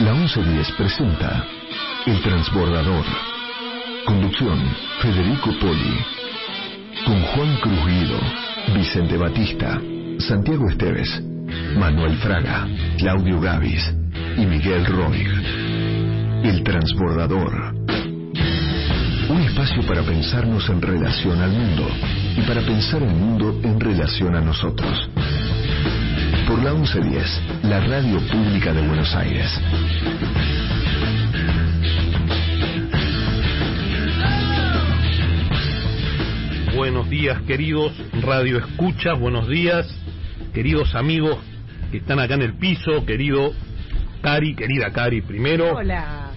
La 1110 presenta El Transbordador. Conducción, Federico Poli. Con Juan Cruz Guido, Vicente Batista, Santiago Esteves, Manuel Fraga, Claudio Gavis y Miguel Roig. El Transbordador. Un espacio para pensarnos en relación al mundo y para pensar el mundo en relación a nosotros. Por la 1110, la radio pública de Buenos Aires. Buenos días, queridos Radio Escuchas, buenos días, queridos amigos que están acá en el piso, querido Cari, querida Cari primero. Hola.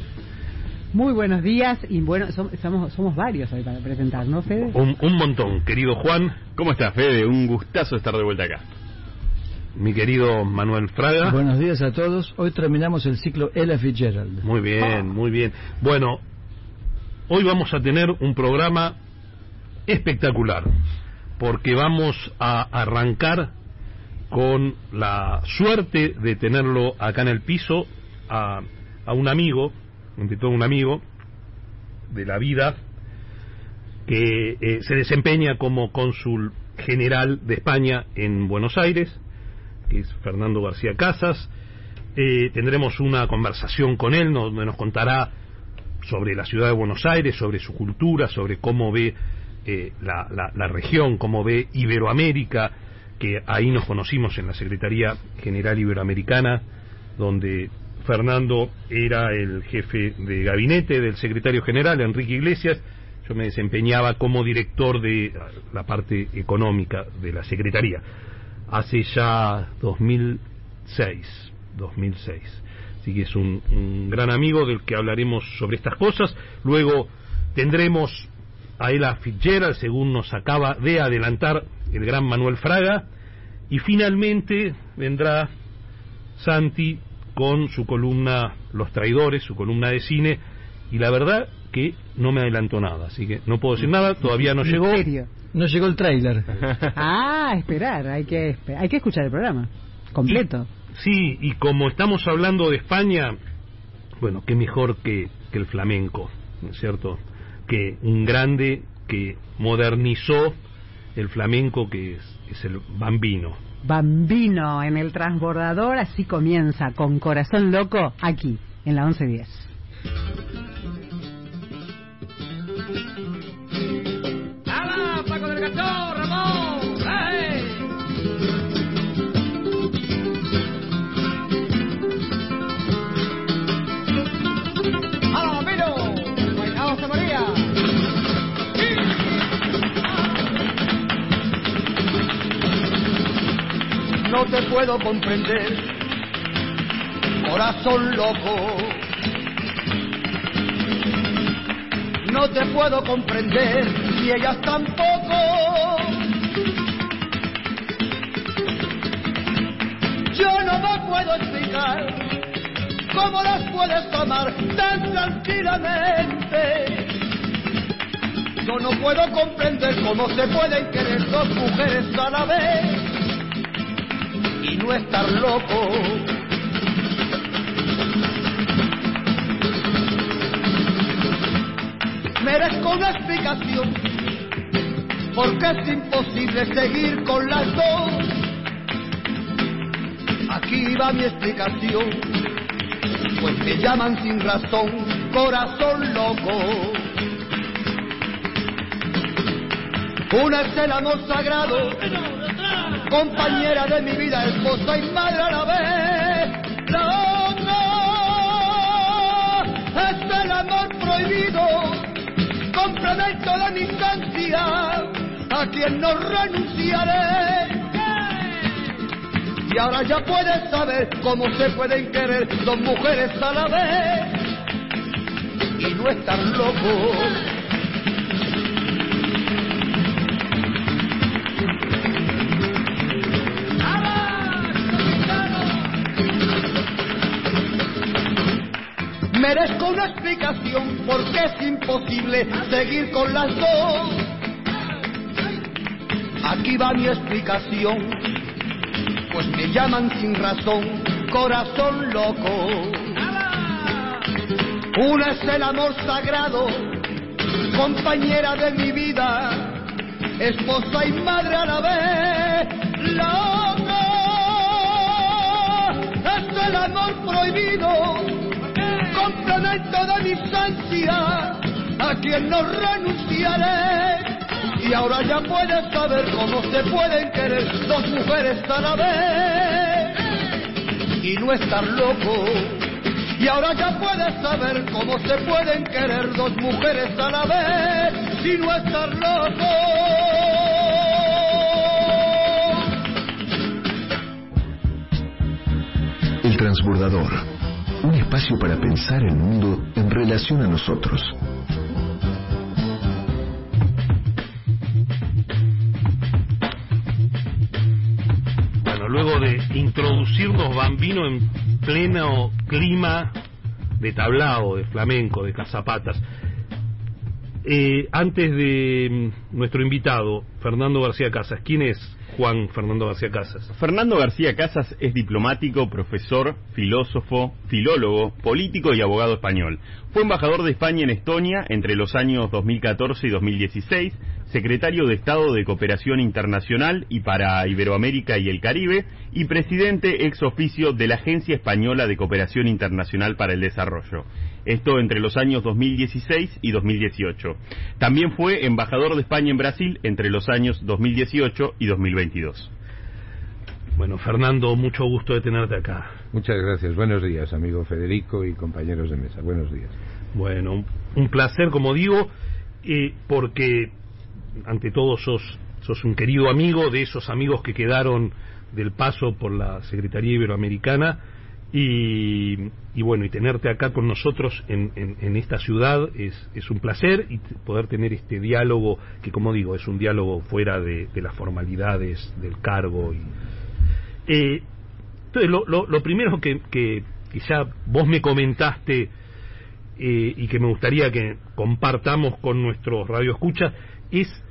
Muy buenos días y bueno, som- somos, somos varios hoy para presentar, ¿no, Fede? Un, un montón, querido Juan, ¿Cómo estás, Fede? Un gustazo estar de vuelta acá. Mi querido Manuel Fraga. Buenos días a todos. Hoy terminamos el ciclo Ella Fitzgerald. Muy bien, muy bien. Bueno, hoy vamos a tener un programa espectacular, porque vamos a arrancar con la suerte de tenerlo acá en el piso a, a un amigo, entre todo un amigo de la vida, que eh, se desempeña como cónsul general de España en Buenos Aires, que es Fernando García Casas. Eh, tendremos una conversación con él donde nos contará sobre la ciudad de Buenos Aires, sobre su cultura, sobre cómo ve eh, la, la- la región, cómo ve Iberoamérica, que ahí nos conocimos en la Secretaría General Iberoamericana, donde Fernando era el jefe de gabinete del secretario general, Enrique Iglesias. Yo me desempeñaba como director de la parte económica de la Secretaría. Hace ya 2006, 2006. Así que es un, un gran amigo del que hablaremos sobre estas cosas. Luego tendremos a Ella Fitzgerald, según nos acaba de adelantar el gran Manuel Fraga. Y finalmente vendrá Santi con su columna Los Traidores, su columna de cine. Y la verdad que no me adelantó nada, así que no puedo decir nada, todavía no llegó. No llegó el tráiler. Ah, esperar, hay que, hay que escuchar el programa completo. Sí, y como estamos hablando de España, bueno, qué mejor que, que el flamenco, ¿no es cierto? Que un grande que modernizó el flamenco que es, es el bambino. Bambino en el transbordador, así comienza, con corazón loco, aquí, en la 1110. No te puedo comprender, corazón loco. No te puedo comprender y ellas tampoco. Yo no me puedo explicar cómo las puedes amar tan tranquilamente. Yo no puedo comprender cómo se pueden querer dos mujeres a la vez y no estar loco. merezco una explicación, porque es imposible seguir con las dos. Aquí va mi explicación, pues me llaman sin razón, corazón loco. Una es el amor sagrado, compañera de mi vida, esposa y madre a la vez. La otra es el amor prohibido, complemento de mi instancia, a quien no renunciaré. Y ahora ya puedes saber cómo se pueden querer dos mujeres a la vez y no estar loco. Merezco una explicación porque es imposible seguir con las dos. Aquí va mi explicación, pues me llaman sin razón corazón loco. Una es el amor sagrado, compañera de mi vida, esposa y madre a la vez. La otra es el amor prohibido, complemento de mis ansias, a quien no renunciaré. Y ahora ya puedes saber cómo se pueden querer dos mujeres a la vez y no estar loco. Y ahora ya puedes saber cómo se pueden querer dos mujeres a la vez y no estar loco. El transbordador. Un espacio para pensar el mundo en relación a nosotros. Bueno, luego de introducirnos Bambino en pleno clima de tablao, de flamenco, de cazapatas, eh, antes de mm, nuestro invitado, Fernando García Casas, ¿quién es Juan Fernando García Casas? Fernando García Casas es diplomático, profesor, filósofo, filólogo, político y abogado español. Fue embajador de España en Estonia entre los años 2014 y 2016, secretario de Estado de Cooperación Internacional y para Iberoamérica y el Caribe, y presidente ex oficio de la Agencia Española de Cooperación Internacional para el Desarrollo. Esto entre los años 2016 y 2018. También fue embajador de España en Brasil entre los años 2018 y 2022. Bueno, Fernando, mucho gusto de tenerte acá. Muchas gracias. Buenos días, amigo Federico y compañeros de mesa. Buenos días. Bueno, un placer, como digo, eh, porque ante todo sos, sos un querido amigo de esos amigos que quedaron del paso por la Secretaría Iberoamericana y, y bueno, y tenerte acá con nosotros en, en, en esta ciudad es, es, un placer y poder tener este diálogo que, como digo, es un diálogo fuera de, las formalidades del cargo. Y, eh, entonces, lo, lo, lo primero que, que, ya vos me comentaste eh, y que me gustaría que compartamos con nuestros radioescuchas es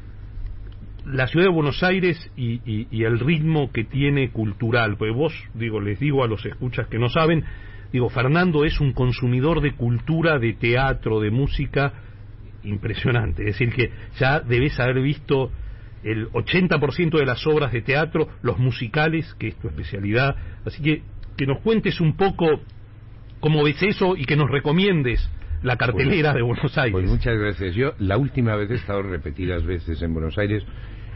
la ciudad de Buenos Aires y, y, y, el ritmo que tiene cultural, porque vos, digo, les digo a los escuchas que no saben, digo, Fernando es un consumidor de cultura, de teatro, de música impresionante, es decir, que ya debes haber visto el 80% de las obras de teatro, los musicales, que es tu especialidad, así que que nos cuentes un poco cómo ves eso y que nos recomiendes la cartelera pues, de Buenos Aires. Pues muchas gracias. Yo la última vez he estado repetidas veces en Buenos Aires.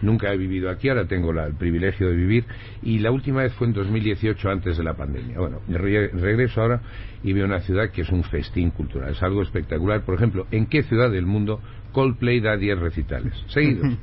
Nunca he vivido aquí, ahora tengo la, el privilegio de vivir. Y la última vez fue en 2018, antes de la pandemia. Bueno, re, regreso ahora y veo una ciudad que es un festín cultural. Es algo espectacular. Por ejemplo, ¿en qué ciudad del mundo Coldplay da 10 recitales seguidos.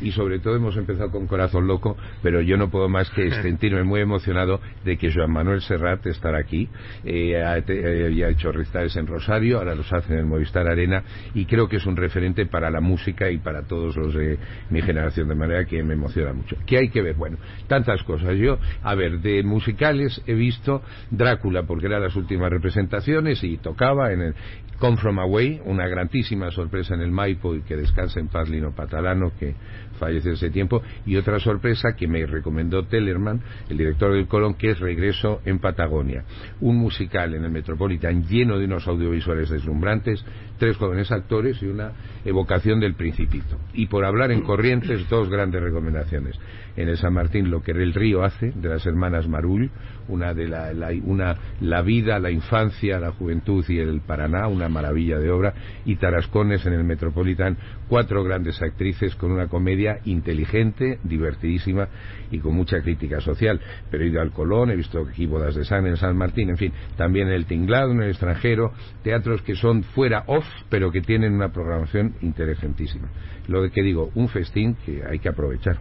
Y sobre todo hemos empezado con Corazón Loco, pero yo no puedo más que sentirme muy emocionado de que Joan Manuel Serrat estará aquí. Eh, ha, eh, ha, hecho recitales en Rosario, ahora los hace en el Movistar Arena y creo que es un referente para la música y para todos los de mi generación, de manera que me emociona mucho. ¿Qué hay que ver? Bueno, tantas cosas. Yo, a ver, de musicales he visto Drácula, porque eran las últimas representaciones y tocaba en el Come From Away, una grandísima sorpresa en el Y que descansa en paz Lino Patalano, que falleció ese tiempo, y otra sorpresa que me recomendó Tellerman, el director del Colón, que es Regreso en Patagonia, un musical en el Metropolitan lleno de unos audiovisuales deslumbrantes, tres jóvenes actores y una evocación del Principito. Y por hablar en Corrientes, dos grandes recomendaciones. En el San Martín, lo que el río hace, de las hermanas Marull, una de la, la, una, la vida, la infancia, la juventud y el Paraná, una maravilla de obra, y Tarascones en el Metropolitan, cuatro grandes actrices con una comedia inteligente, divertidísima y con mucha crítica social. Pero he ido al Colón, he visto aquí Bodas de San en San Martín, en fin, también en el Tinglado, en el extranjero, teatros que son fuera off, pero que tienen una programación inteligentísima. Lo de que digo, un festín que hay que aprovechar.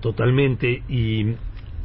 Totalmente. Y,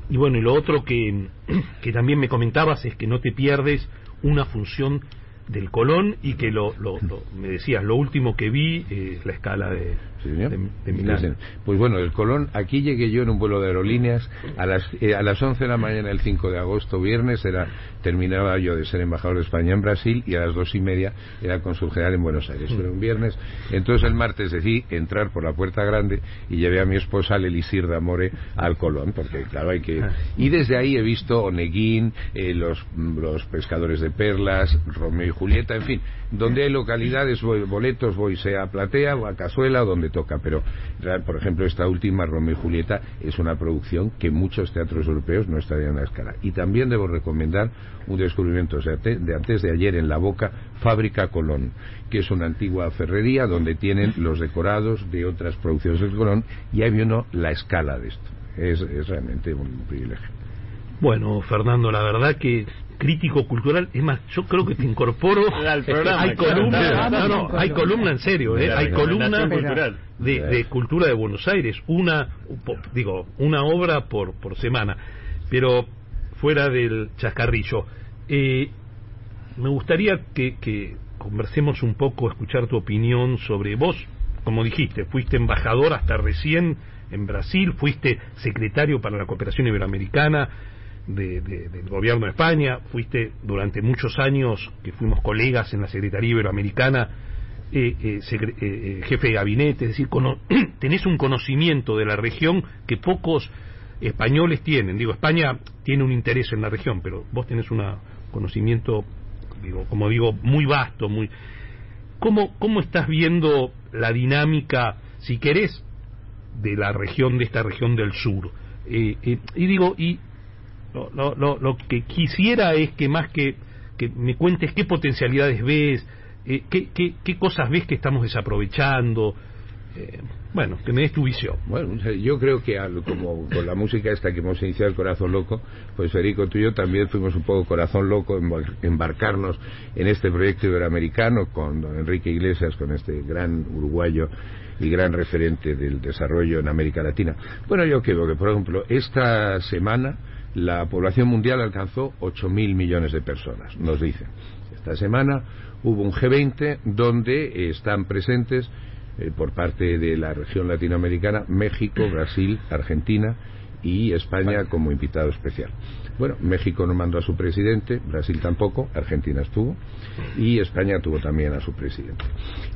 y bueno, y lo otro que, que también me comentabas es que no te pierdes una función del Colón y que lo, lo, lo, me decías, lo último que vi es la escala de, señor. de, de Milán. Sí, sí. Pues bueno, el Colón, aquí llegué yo en un vuelo de aerolíneas a las, eh, a las 11 de la mañana el 5 de agosto, viernes, era terminaba yo de ser embajador de España en Brasil y a las dos y media era cónsul general en Buenos Aires. Era un viernes. Entonces el martes decidí entrar por la puerta grande y llevé a mi esposa, al Elisir de Amore, al Colón, porque claro, hay que... Y desde ahí he visto Oneguín, eh, los, los pescadores de perlas, Romeo y Julieta, en fin, donde hay localidades, voy, boletos, voy sea a Platea o a Cazuela donde toca, pero por ejemplo esta última, Romeo y Julieta, es una producción que muchos teatros europeos no estarían a la escala. Y también debo recomendar un descubrimiento de antes de ayer en La Boca, Fábrica Colón, que es una antigua ferrería donde tienen los decorados de otras producciones del Colón y ahí uno la escala de esto. Es, es realmente un privilegio. Bueno, Fernando, la verdad que crítico cultural, es más, yo creo que te incorporo. Al programa, hay columna, no, no, hay columna en serio, ¿eh? Hay columna cultural. de, de cultura de Buenos Aires, una, digo, una obra por, por semana, pero fuera del chascarrillo. Eh, me gustaría que, que conversemos un poco, escuchar tu opinión sobre vos, como dijiste, fuiste embajador hasta recién en Brasil, fuiste secretario para la cooperación iberoamericana de- de- del gobierno de España, fuiste durante muchos años que fuimos colegas en la Secretaría Iberoamericana, eh, eh, eh, jefe de gabinete, es decir, cono- tenés un conocimiento de la región que pocos españoles tienen. Digo, España tiene un interés en la región, pero vos tenés un conocimiento, digo, como digo, muy vasto, muy... ¿Cómo, ¿Cómo estás viendo la dinámica, si querés, de la región, de esta región del sur? Eh, y digo, y lo, lo, lo, lo que quisiera es que más que, que me cuentes qué potencialidades ves, eh, qué, qué, qué cosas ves que estamos desaprovechando. Eh, bueno, que me des tu visión. Bueno, yo creo que al- como con la música esta que hemos iniciado, el Corazón Loco, pues Federico, tú y yo también fuimos un poco Corazón Loco en embarcarnos en este proyecto iberoamericano con don Enrique Iglesias, con este gran uruguayo y gran referente del desarrollo en América Latina. Bueno, yo creo que, por ejemplo, esta semana la población mundial alcanzó 8.000 millones de personas, nos dicen. Esta semana hubo un G20 donde eh, están presentes eh, por parte de la región latinoamericana, México, Brasil, Argentina y España como invitado especial. Bueno, México no mandó a su presidente, Brasil tampoco, Argentina estuvo y España tuvo también a su presidente.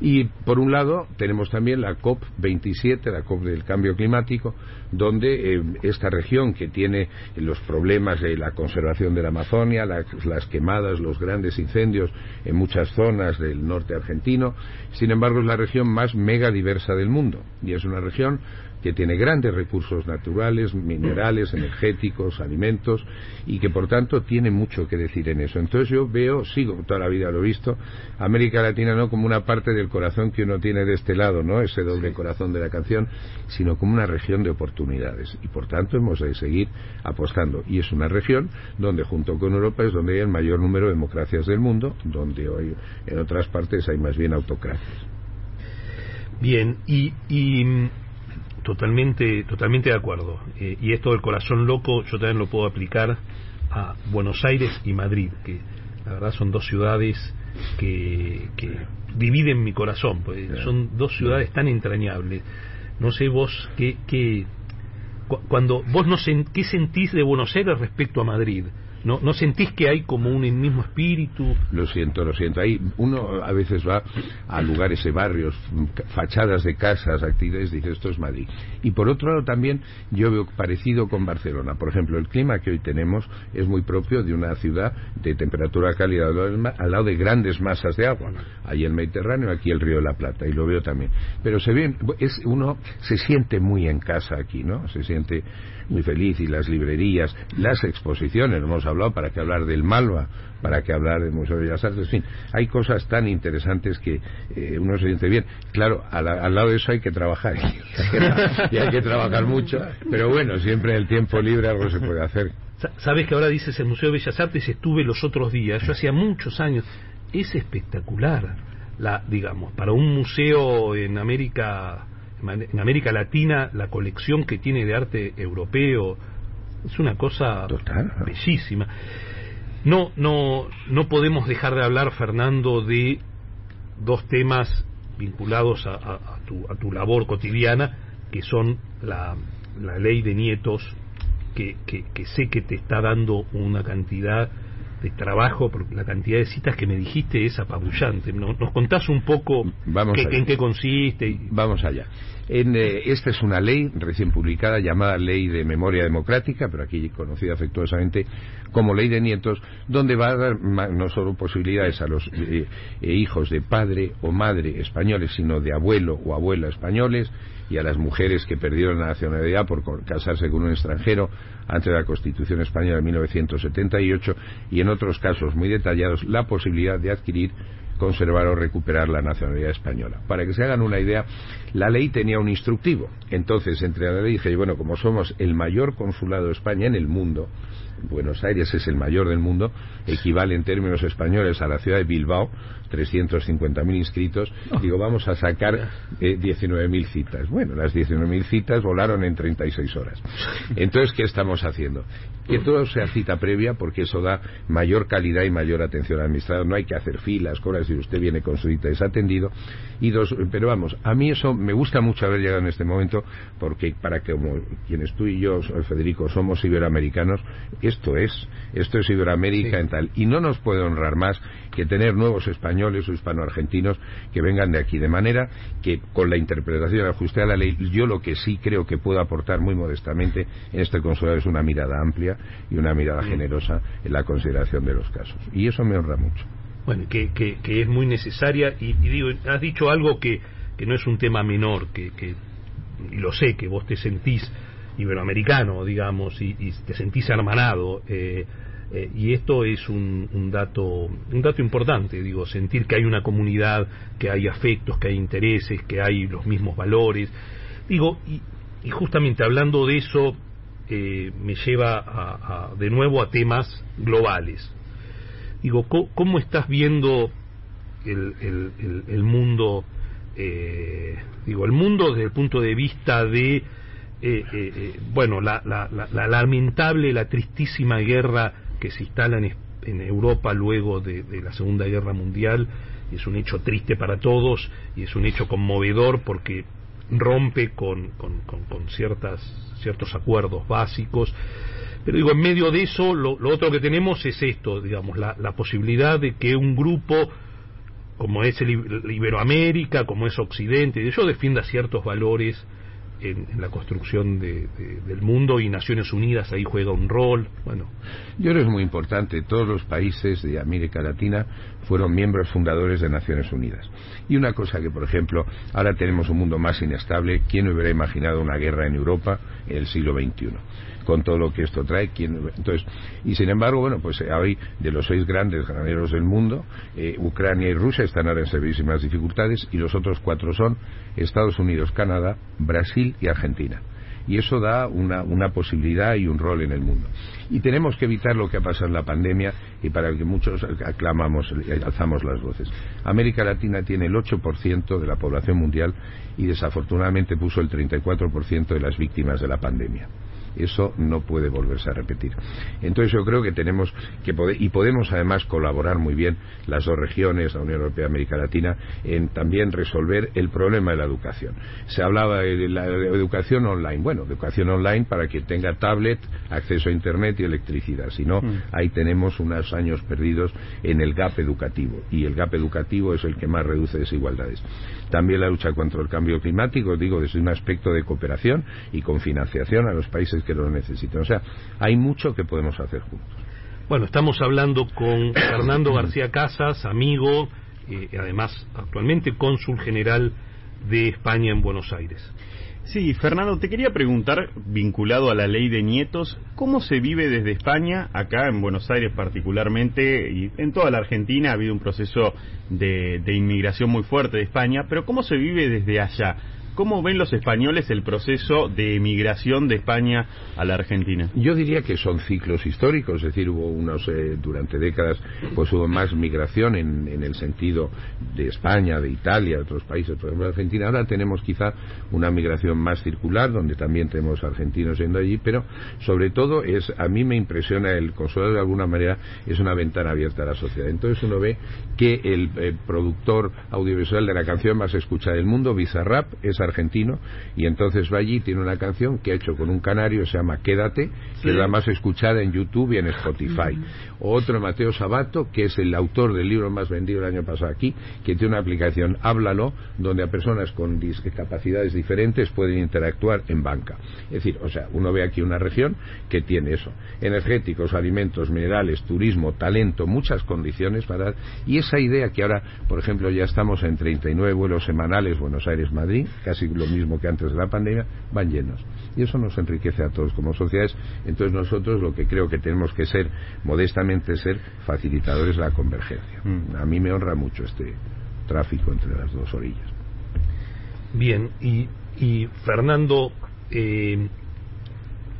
Y por un lado tenemos también la COP27, la COP del cambio climático, donde eh, esta región que tiene los problemas de la conservación de la Amazonia, la- las quemadas, los grandes incendios en muchas zonas del norte argentino, sin embargo es la región más mega diversa del mundo y es una región que tiene grandes recursos naturales, minerales, energéticos, alimentos, y que por tanto tiene mucho que decir en eso. Entonces yo veo, sigo toda la vida lo he visto, América Latina no como una parte del corazón que uno tiene de este lado, ¿no? Ese doble corazón de la canción, sino como una región de oportunidades. Y por tanto hemos de seguir apostando. Y es una región donde junto con Europa es donde hay el mayor número de democracias del mundo, donde hoy en otras partes hay más bien autocracias. Bien, y, y totalmente, totalmente de acuerdo. Eh, y esto del corazón loco yo también lo puedo aplicar a Buenos Aires y Madrid, que la verdad son dos ciudades que, que dividen mi corazón, pues, Claro. son dos ciudades tan entrañables. No sé vos qué, qué cu- cuando vos no sen- qué sentís de Buenos Aires respecto a Madrid. ¿No, ¿No sentís que hay como un mismo espíritu? Lo siento, lo siento. Ahí uno a veces va a lugares, eh, barrios, mm, fachadas de casas, actividades, dice esto es Madrid. Y por otro lado también yo veo parecido con Barcelona. Por ejemplo, el clima que hoy tenemos es muy propio de una ciudad de temperatura cálida al lado de grandes masas de agua. Ahí el Mediterráneo, aquí el Río de la Plata, y lo veo también. Pero se ve, es, uno se siente muy en casa aquí, ¿no? Se siente muy feliz y las librerías, las exposiciones, hemos hablado para que hablar del Malva, para que hablar del Museo de Bellas Artes, en fin, hay cosas tan interesantes que eh, uno se siente bien. Claro, al, al lado de eso hay que trabajar y hay que trabajar mucho, pero bueno, siempre en el tiempo libre algo se puede hacer. Sa- Sabes que ahora dices el Museo de Bellas Artes, estuve los otros días, yo hacía muchos años, es espectacular, la, digamos, para un museo en América, en América Latina, la colección que tiene de arte europeo, es una cosa Total. bellísima. No, no, no podemos dejar de hablar, Fernando, de dos temas vinculados a, a- a tu, a tu labor cotidiana, que son la, la ley de nietos, que, que, que sé que te está dando una cantidad de trabajo, porque la cantidad de citas que me dijiste es apabullante. ¿No- ¿Nos contás un poco Vamos qué- en qué consiste? y- Vamos allá. En, eh, esta es una ley recién publicada llamada Ley de Memoria Democrática, pero aquí conocida afectuosamente como Ley de Nietos, donde va a dar no solo posibilidades a los eh, eh, hijos de padre o madre españoles, sino de abuelo o abuela españoles y a las mujeres que perdieron la nacionalidad por casarse con un extranjero antes de la Constitución Española de 1978 y en otros casos muy detallados la posibilidad de adquirir conservar o recuperar la nacionalidad española. Para que se hagan una idea, la ley tenía un instructivo. Entonces, entre la ley dije, bueno, como somos el mayor consulado de España en el mundo, Buenos Aires es el mayor del mundo, equivale en términos españoles a la ciudad de Bilbao, 350.000 inscritos, digo, vamos a sacar eh, 19.000 citas. Bueno, las 19.000 citas volaron en 36 horas. Entonces, ¿qué estamos haciendo? Que todo sea cita previa porque eso da mayor calidad y mayor atención al administrador. No hay que hacer filas, colas, si usted viene con su cita es atendido. Y dos, pero vamos, a mí eso me gusta mucho haber llegado en este momento porque para que como quienes tú y yo, Federico, somos iberoamericanos, esto es, esto es Iberoamérica en tal. Y no nos puede honrar más que tener nuevos españoles o hispanoargentinos que vengan de aquí. De manera que con la interpretación ajuste a la ley, yo lo que sí creo que puedo aportar muy modestamente en este consulado es una mirada amplia y una mirada generosa en la consideración de los casos. Y eso me honra mucho. bueno, que, que, que es muy necesaria y, y digo, has dicho algo que, que no es un tema menor, que, que y lo sé, que vos te sentís iberoamericano, digamos, y, y te sentís hermanado, eh, eh, y esto es un, un dato un dato importante, digo, sentir que hay una comunidad, que hay afectos, que hay intereses, que hay los mismos valores, digo, y, justamente hablando de eso, eh, me lleva a- de nuevo a temas globales. Digo, ¿cómo, estás viendo el, el- el- el mundo, eh, digo, el mundo desde el punto de vista de, eh, eh, eh, bueno, la, la- la- la lamentable, la tristísima guerra que se instala en, Europa luego de, la Segunda Guerra Mundial, y es un hecho triste para todos, y es un hecho conmovedor porque rompe con, con- con- ciertas, ciertos acuerdos básicos, pero digo, en medio de eso, lo, lo otro que tenemos es esto, digamos, la, la posibilidad de que un grupo como es el Ib- Iberoamérica, como es Occidente, yo defienda ciertos valores en, la construcción de- del mundo y Naciones Unidas ahí juega un rol. Bueno, Yo creo que es muy importante. Todos los países de América Latina fueron miembros fundadores de Naciones Unidas. Y una cosa que, por ejemplo, ahora tenemos un mundo más inestable. ¿Quién hubiera imaginado una guerra en Europa en el siglo XXI? Con todo lo que esto trae. ¿quién Entonces, y sin embargo, bueno, pues eh, hoy de los seis grandes graneros del mundo, eh, Ucrania y Rusia están ahora en severísimas dificultades y los otros cuatro son Estados Unidos, Canadá, Brasil y Argentina y eso da una posibilidad y un rol en el mundo. Y tenemos que evitar lo que ha pasado en la pandemia y para el que muchos aclamamos y alzamos las voces. América Latina tiene el 8% de la población mundial y desafortunadamente puso el 34% de las víctimas de la pandemia. Eso no puede volverse a repetir. Entonces yo creo que tenemos que poder, y podemos además colaborar muy bien las dos regiones, la Unión Europea y América Latina, en también resolver el problema de la educación. Se hablaba de la educación online. Bueno, educación online para que tenga tablet, acceso a Internet y electricidad. Si no, ahí tenemos unos años perdidos en el gap educativo. Y el gap educativo es el que más reduce desigualdades. También la lucha contra el cambio climático, digo, desde un aspecto de cooperación y con financiación a los países que lo necesitan. O sea, hay mucho que podemos hacer juntos. bueno, estamos hablando con Fernando García Casas, amigo, eh, además actualmente cónsul general de España en Buenos Aires. Sí, Fernando, te quería preguntar, vinculado a la ley de nietos, ¿cómo se vive desde España, acá en Buenos Aires particularmente, y en toda la Argentina ha habido un proceso de, de inmigración muy fuerte de España, pero cómo se vive desde allá? ¿Cómo ven los españoles el proceso de emigración de España a la Argentina? Yo diría que son ciclos históricos, es decir, hubo unos eh, durante décadas, pues hubo más migración en, en, el sentido de España, de Italia, de otros países, por ejemplo, Argentina. Ahora tenemos quizá una migración más circular, donde también tenemos argentinos yendo allí, pero sobre todo es, a mí me impresiona el consulado de alguna manera es una ventana abierta a la sociedad. Entonces uno ve que el, el productor audiovisual de la canción más escuchada del mundo, Bizarrap, es argentino y entonces va allí tiene una canción que ha hecho con un canario se llama Quédate que es la más escuchada en YouTube y en Spotify. Otro Mateo Sabato que es el autor del libro más vendido el año pasado aquí que tiene una aplicación Háblalo donde a personas con discapacidades diferentes pueden interactuar en banca. Es decir, o sea, uno ve aquí una región que tiene eso. Energéticos, alimentos, minerales, turismo, talento, muchas condiciones para y esa idea que ahora, por ejemplo, ya estamos en 39 vuelos semanales Buenos Aires-Madrid, casi lo mismo que antes de la pandemia, van llenos. Y eso nos enriquece a todos como sociedades. Entonces nosotros lo que creo que tenemos que ser, modestamente ser, facilitadores de la convergencia. Mm. A mí me honra mucho este tráfico entre las dos orillas. Bien, y, y Fernando, eh,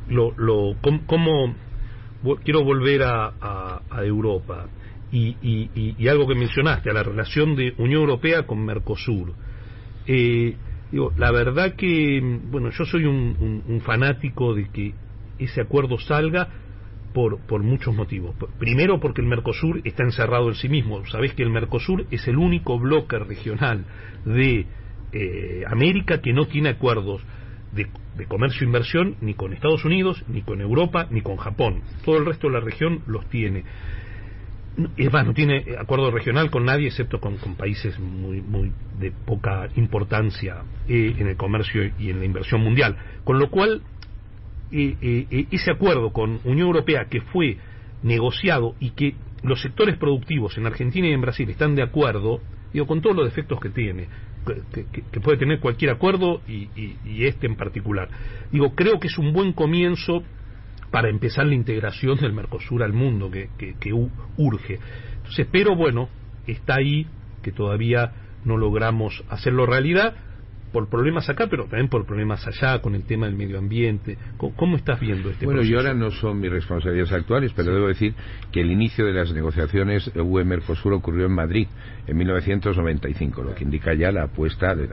lo, lo, ¿cómo, quiero volver a, a, a Europa? Y, y, y, algo que mencionaste, a la relación de Unión Europea con Mercosur. Eh, Digo, la verdad que, bueno, yo soy un, un, fanático de que ese acuerdo salga por, por muchos motivos. Primero porque el Mercosur está encerrado en sí mismo. Sabés que el Mercosur es el único bloque regional de eh, América que no tiene acuerdos de, de comercio e inversión ni con Estados Unidos, ni con Europa, ni con Japón. Todo el resto de la región los tiene es más, no tiene acuerdo regional con nadie excepto con, con países muy, muy de poca importancia eh, en el comercio y en la inversión mundial. Con lo cual, eh, ese acuerdo con Unión Europea que fue negociado y que los sectores productivos en Argentina y en Brasil están de acuerdo, digo, con todos los defectos que tiene, que, que, puede tener cualquier acuerdo y, y este en particular. Digo, creo que es un buen comienzo para empezar la integración del Mercosur al mundo que, que, urge. Entonces, pero bueno, está ahí que todavía no logramos hacerlo realidad por problemas acá, pero también por problemas allá, con el tema del medio ambiente. ¿Cómo, cómo estás viendo este Bueno, proceso? y ahora no son mis responsabilidades actuales, pero sí. debo decir que el inicio de las negociaciones UE-Mercosur ocurrió en Madrid en 1995, lo que indica ya la apuesta de...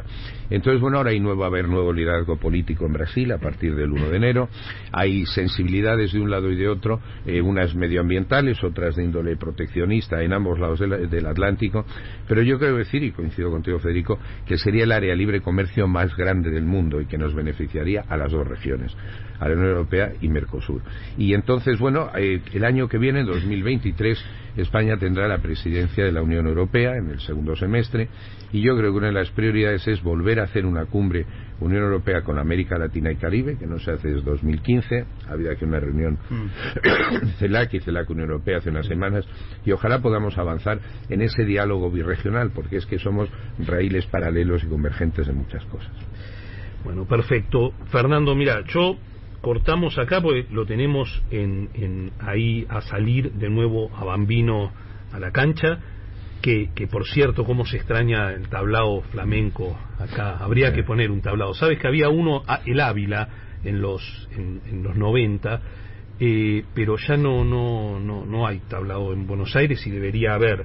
Entonces, bueno, ahora hay nuevo, va a haber nuevo liderazgo político en Brasil a partir del 1 de enero. Hay sensibilidades de un lado y de otro, eh, unas medioambientales, otras de índole proteccionista en ambos lados del, del Atlántico. Pero yo creo decir, y coincido contigo, Federico, que sería el área libre comercio más grande del mundo y que nos beneficiaría a las dos regiones, a la Unión Europea y Mercosur. Y entonces, bueno, eh, el año que viene, 2023, España tendrá la presidencia de la Unión Europea en el segundo semestre y yo creo que una de las prioridades es volver a hacer una cumbre Unión Europea con América Latina y Caribe, que no se hace desde 2015. Ha habido aquí una reunión mm. CELAC y CELAC Unión Europea hace unas semanas y ojalá podamos avanzar en ese diálogo birregional, porque es que somos raíles paralelos y convergentes en muchas cosas. Bueno, perfecto. Fernando, mira, yo cortamos acá porque lo tenemos en, en ahí a salir de nuevo a Bambino a la cancha que, que, por cierto, cómo se extraña el tablao flamenco acá. Habría que poner un tablao. Sabes que había uno, el Ávila, en los, en, en los 90, eh, pero ya no, no, no, no hay tablao en Buenos Aires y debería haber.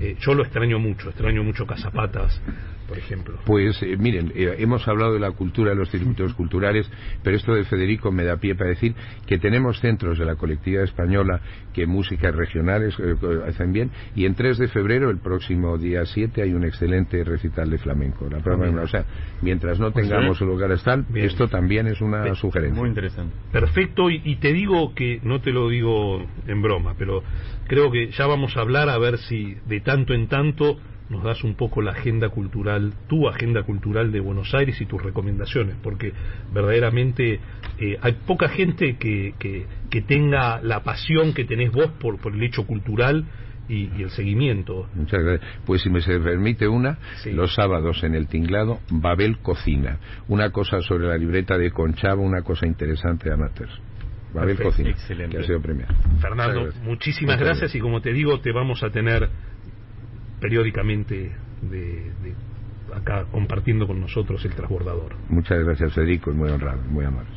Eh, yo lo extraño mucho, extraño mucho Cazapatas, por ejemplo. Pues eh, miren, eh, hemos hablado de la cultura, de los circuitos culturales, pero esto de Federico me da pie para decir que tenemos centros de la colectividad española que músicas regionales eh, hacen bien, y en 3 de febrero, el próximo día 7, hay un excelente recital de flamenco. La prueba, o sea, mientras no tengamos pues, lugares tal, esto también es una sugerencia. Muy interesante. Perfecto, y, y te digo que, no te lo digo en broma, pero creo que ya vamos a hablar a ver si de tanto en tanto nos das un poco la agenda cultural, tu agenda cultural de Buenos Aires y tus recomendaciones, porque verdaderamente eh, hay poca gente que, que, que, tenga la pasión que tenés vos por, por el hecho cultural y, y, el seguimiento. Muchas gracias. Pues si me se permite una, sí. los sábados en el tinglado, Babel Cocina. Una cosa sobre la libreta de Conchava, una cosa interesante de amateurs. Babel Perfecto. Cocina, Excelente. que ha sido premiado. Fernando, muchísimas gracias y como te digo, te vamos a tener periódicamente de, acá compartiendo con nosotros el transbordador. Muchas gracias, Federico, muy honrado, muy amable.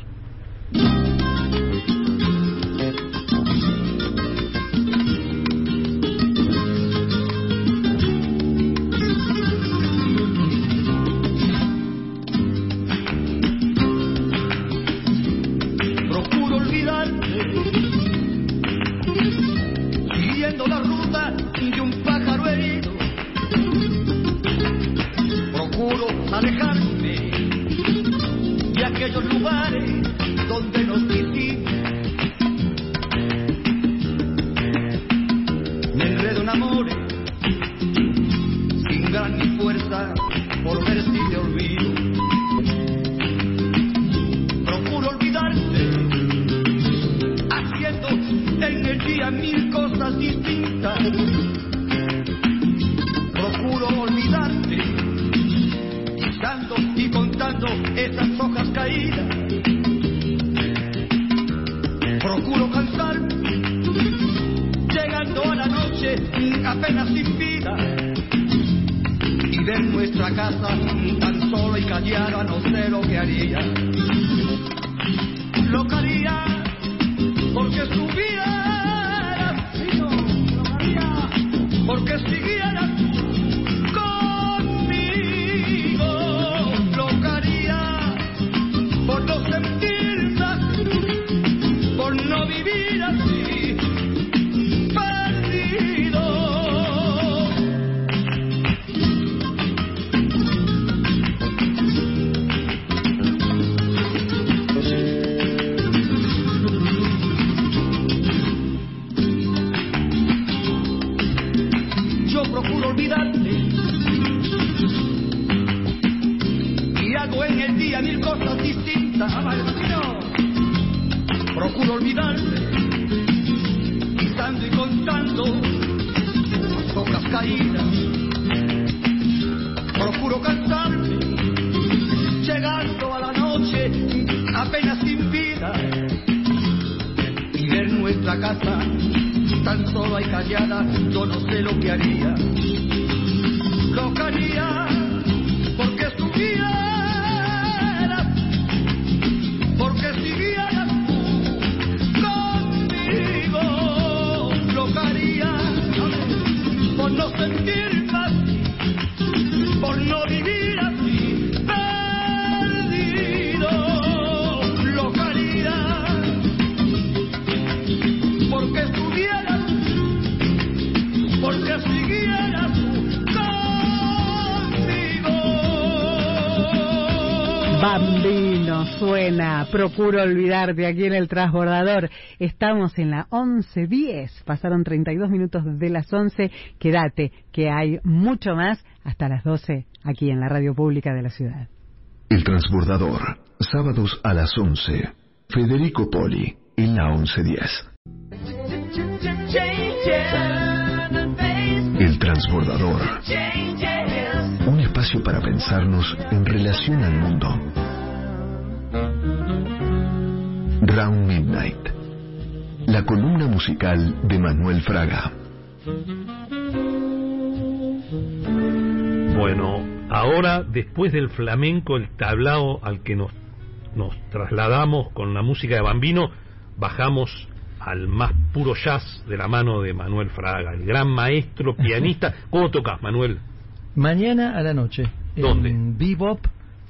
Mil cosas distintas. Procuro olvidarte, pisando y contando esas hojas caídas. Procuro cansarme, llegando a la noche apenas sin vida. Y ver nuestra casa tan sola y callada, no sé lo que haría procuro olvidarte aquí en el transbordador. Estamos en la 11.10, pasaron 32 minutos de las 11. Quédate, que hay mucho más hasta las 12 aquí en la radio pública de la ciudad. El transbordador, sábados a las 11. Federico Poli, en la 1110. El transbordador, un espacio para pensarnos en relación al mundo. Round Midnight, la columna musical de Manuel Fraga. Bueno, ahora después del flamenco, el tablao al que nos, nos trasladamos con la música de Bambino, bajamos al más puro jazz de la mano de Manuel Fraga, el gran maestro pianista. ¿Cómo tocas, Manuel? Mañana a la noche. ¿Dónde? En Bebop,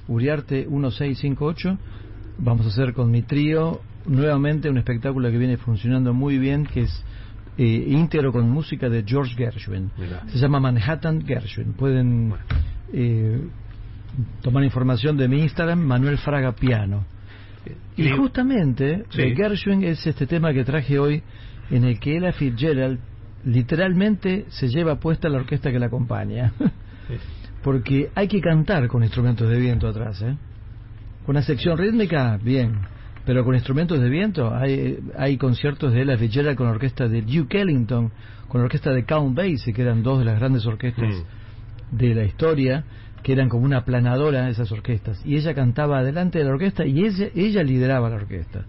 Uriarte 1658. Vamos a hacer con mi trío nuevamente un espectáculo que viene funcionando muy bien, que es eh, íntegro con música de George Gershwin. Mirá. Se llama Manhattan Gershwin. Pueden eh, tomar información de mi Instagram, Manuel Fraga Piano. Y justamente Sí. de Gershwin es este tema que traje hoy, en el que Ella Fitzgerald literalmente se lleva puesta la orquesta que la acompaña. Porque hay que cantar con instrumentos de viento atrás, ¿eh? Con una sección rítmica, bien. Pero con instrumentos de viento, hay, hay conciertos de Ella Fitzgerald con la orquesta de Duke Ellington, con la orquesta de Count Basie, que eran dos de las grandes orquestas Mm. de la historia, que eran como una planadora de esas orquestas. Y ella cantaba adelante de la orquesta y ella, ella lideraba la orquesta.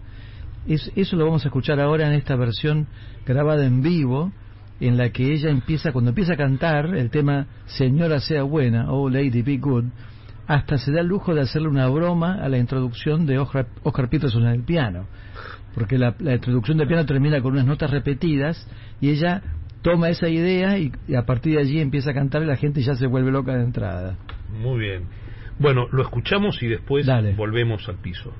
Es- eso lo vamos a escuchar ahora en esta versión grabada en vivo en la que ella empieza, cuando empieza a cantar el tema Señora sea buena, oh Lady be good, hasta se da el lujo de hacerle una broma a la introducción de Oscar, Oscar Peterson en el piano, porque la, la introducción del piano termina con unas notas repetidas y ella toma esa idea y, y a partir de allí empieza a cantar y la gente ya se vuelve loca de entrada. Muy bien. Bueno, lo escuchamos y después Dale. volvemos al piso.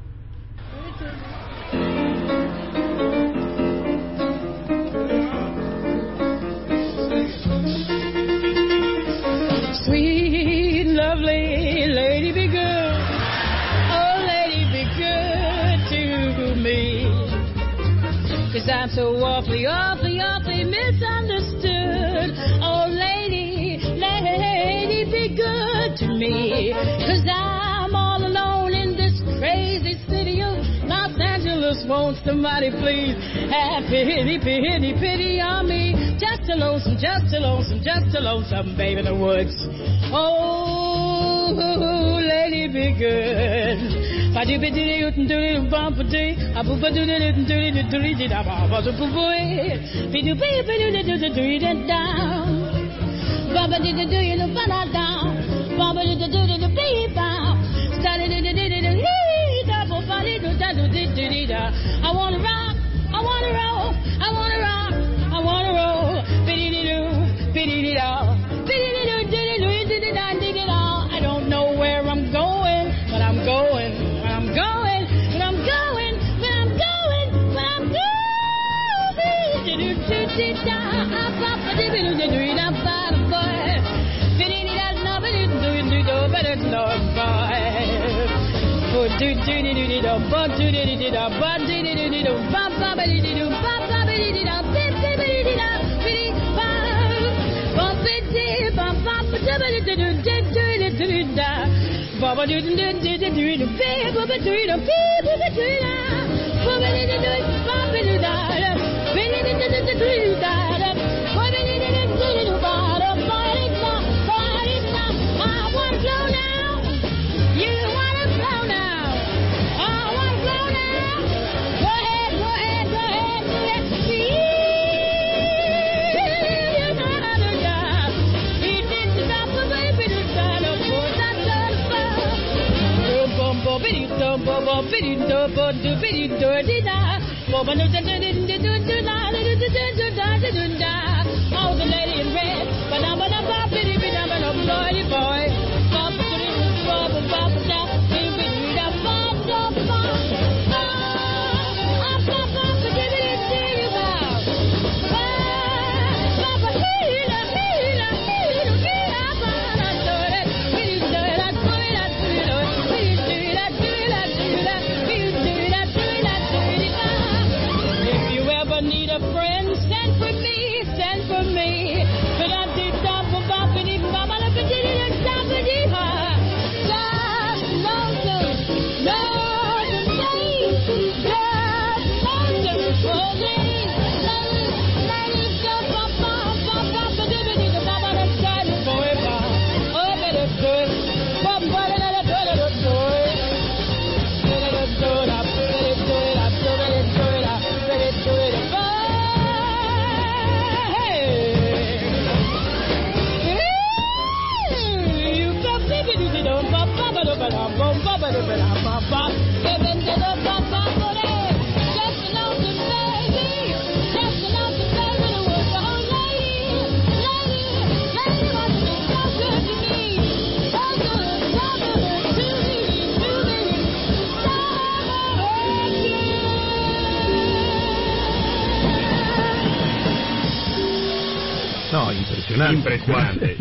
I'm so awfully, awfully, awfully misunderstood. Oh, lady, lady, be good to me. Cause I'm all alone in this crazy city of Los Angeles. Won't somebody please have pity, pity, pity on me? Just a lonesome, just a lonesome, just a lonesome babe in the woods. Oh, lady, be good. Baba did the do you look down? Baba did the do do do do do do do, ba do do do do do, ba do do do do do, ba ba ba do do do, ba ba ba do do do, bi bi ba do do do, bi ba, ba bi di, ba ba ba do ba do do do do do do do da, ba ba do do do do do do do, bi ba ba do do, bi ba ba do da, ba ba do do do, ba ba do da, bi do do do do do do da, bo bo bidi do bo do bidi do di da bo bo no da da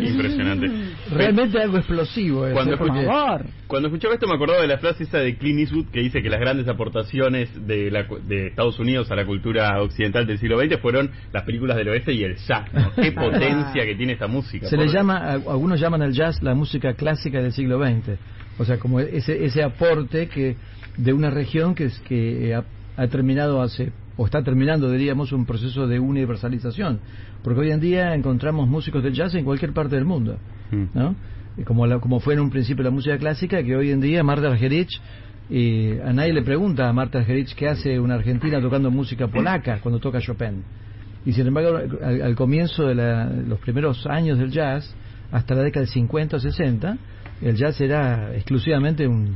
Impresionante. Realmente algo explosivo eso, Cuando, porque- escuché- cuando escuchaba esto me acordaba de la frase esa de Clint Eastwood que dice que las grandes aportaciones de, la cu- de Estados Unidos a la cultura occidental del siglo XX fueron las películas del oeste y el jazz. ¿no? Qué potencia que tiene esta música. Se le llama, a- algunos llaman al jazz la música clásica del siglo XX. O sea, como ese, ese aporte que de una región que, es, que eh, ha, ha terminado hace, o está terminando, diríamos, un proceso de universalización. Porque hoy en día encontramos músicos de jazz en cualquier parte del mundo. Mm. ¿no? Como, la- como fue en un principio la música clásica, que hoy en día Marta Argerich, eh, a nadie le pregunta a Marta Argerich qué hace una argentina tocando música polaca cuando toca Chopin. Y sin embargo, al, al comienzo de la- los primeros años del jazz, hasta la década del 50 o 60, el jazz era exclusivamente un,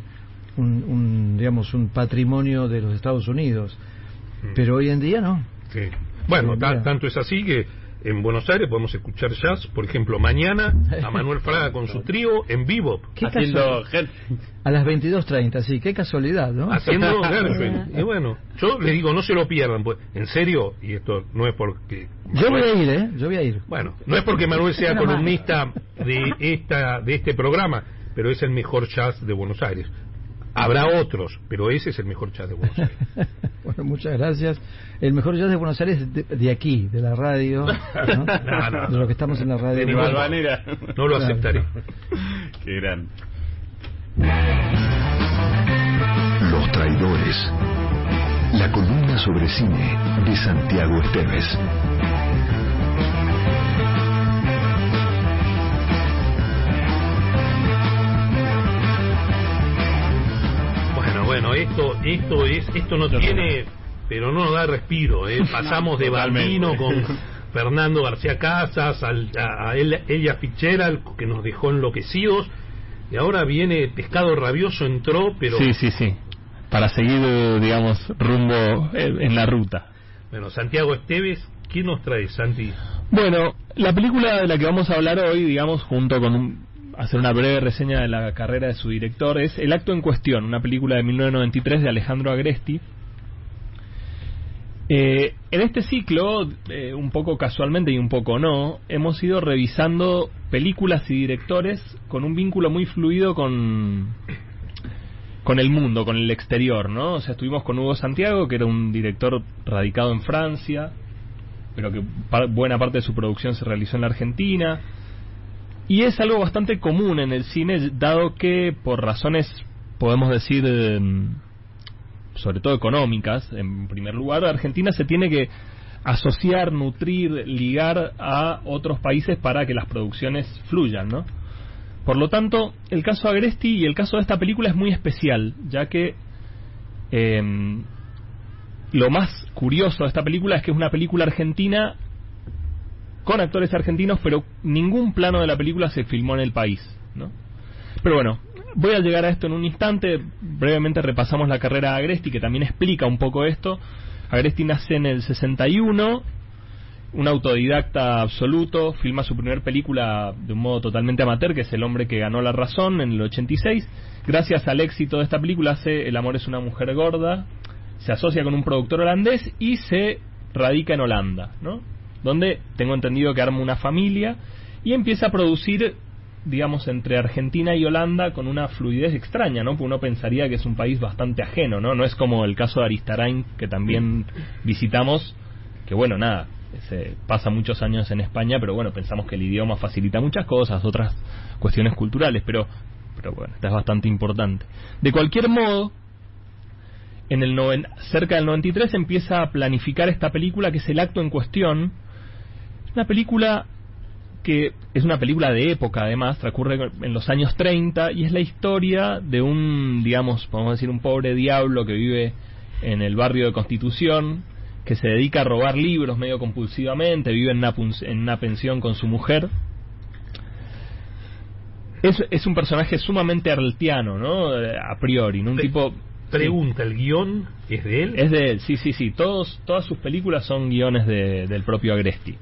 un, un, digamos, un patrimonio de los Estados Unidos. Pero hoy en día no. Sí. Bueno, ta- tanto es así que en Buenos Aires podemos escuchar jazz, por ejemplo, mañana a Manuel Fraga con su trío en vivo, Qué Haciendo A las 22.30, sí, qué casualidad, ¿no? haciendo Gershwin. Y bueno, yo les digo, no se lo pierdan, pues, en serio, y esto no es porque... Yo voy a ir, ¿eh? Yo voy a ir. Bueno, no es porque Manuel sea columnista de esta de este programa, pero es el mejor jazz de Buenos Aires. Habrá otros, pero ese es el mejor jazz de Buenos Aires. bueno, muchas gracias. El mejor jazz de Buenos Aires de, de aquí, de la radio, ¿no? No, no. de lo que estamos en la radio. De. No lo Claro. aceptaré. Qué gran. Los traidores. La columna sobre cine de Santiago Esteves. Bueno, esto esto es esto no tiene, pero no nos da respiro. ¿eh? Pasamos de. Baldino con Fernando García Casas, al- a, a él- ella Fitzgerald, que nos dejó enloquecidos, y ahora viene Pescado Rabioso, entró, pero Sí, sí, sí. Para seguir, digamos, rumbo en la ruta. bueno, Santiago Esteves, ¿qué nos trae, Santi? Bueno, la película de la que vamos a hablar hoy, digamos, junto con un- hacer una breve reseña de la carrera de su director, es El acto en cuestión, una película de 1993 de Alejandro Agresti. Eh, en este ciclo, eh, un poco casualmente y un poco no, hemos ido revisando películas y directores con un vínculo muy fluido con, con el mundo, con el exterior, ¿no? O sea, estuvimos con Hugo Santiago, que era un director radicado en Francia, pero que buena parte de su producción se realizó en la Argentina. Y es algo bastante común en el cine, dado que por razones, podemos decir, em, sobre todo económicas, en primer lugar, Argentina se tiene que asociar, nutrir, ligar a otros países para que las producciones fluyan, ¿no? Por lo tanto, el caso Agresti y el caso de esta película es muy especial, ya que em, lo más curioso de esta película es que es una película argentina con actores argentinos, pero ningún plano de la película se filmó en el país, ¿no? Pero bueno, voy a llegar a esto en un instante. Brevemente repasamos la carrera de Agresti, que también explica un poco esto. Agresti nace en el 61, un autodidacta absoluto, filma su primer película de un modo totalmente amateur, que es El hombre que ganó la razón, en el 86. Gracias al éxito de esta película hace El amor es una mujer gorda, se asocia con un productor holandés y se radica en Holanda, ¿no? Donde tengo entendido que arma una familia y empieza a producir, digamos, entre Argentina y Holanda con una fluidez extraña, ¿no? Porque uno pensaría que es un país bastante ajeno, ¿no? No es como el caso de Aristarain que también visitamos, que bueno, nada, se pasa muchos años en España, pero bueno, pensamos que el idioma facilita muchas cosas, otras cuestiones culturales, pero, pero bueno, esta es bastante importante. De cualquier modo, en el noven- cerca del 93 empieza a planificar esta película que es el acto en cuestión. Es una película que es una película de época además, transcurre en los años 30 y es la historia de un, digamos, podemos decir un pobre diablo que vive en el barrio de Constitución, que se dedica a robar libros medio compulsivamente, vive en una, en una pensión con su mujer. Es, es un personaje sumamente arletiano, ¿no? A priori, ¿no? Un Pre- tipo... Pregunta, ¿el guion es de él? Es de él, sí, sí, sí. Todos, todas sus películas son guiones de- del propio Agresti.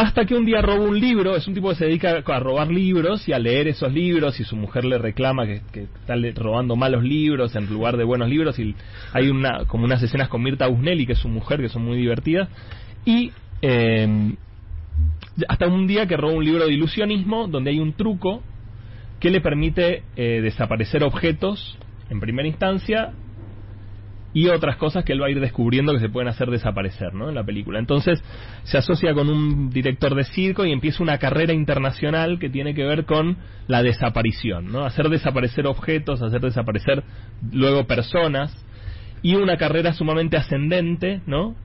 Hasta que un día roba un libro, es un tipo que se dedica a robar libros y a leer esos libros y su mujer le reclama que, está robando malos libros en lugar de buenos libros y hay una como unas escenas con Mirta Busnelli, que es su mujer, que son muy divertidas. Y eh, hasta un día que roba un libro de ilusionismo donde hay un truco que le permite eh, desaparecer objetos en primera instancia y otras cosas que él va a ir descubriendo que se pueden hacer desaparecer ¿no? en la película. Entonces se asocia con un director de circo y empieza una carrera internacional que tiene que ver con la desaparición, ¿no? hacer desaparecer objetos, hacer desaparecer luego personas y una carrera sumamente ascendente, ¿no?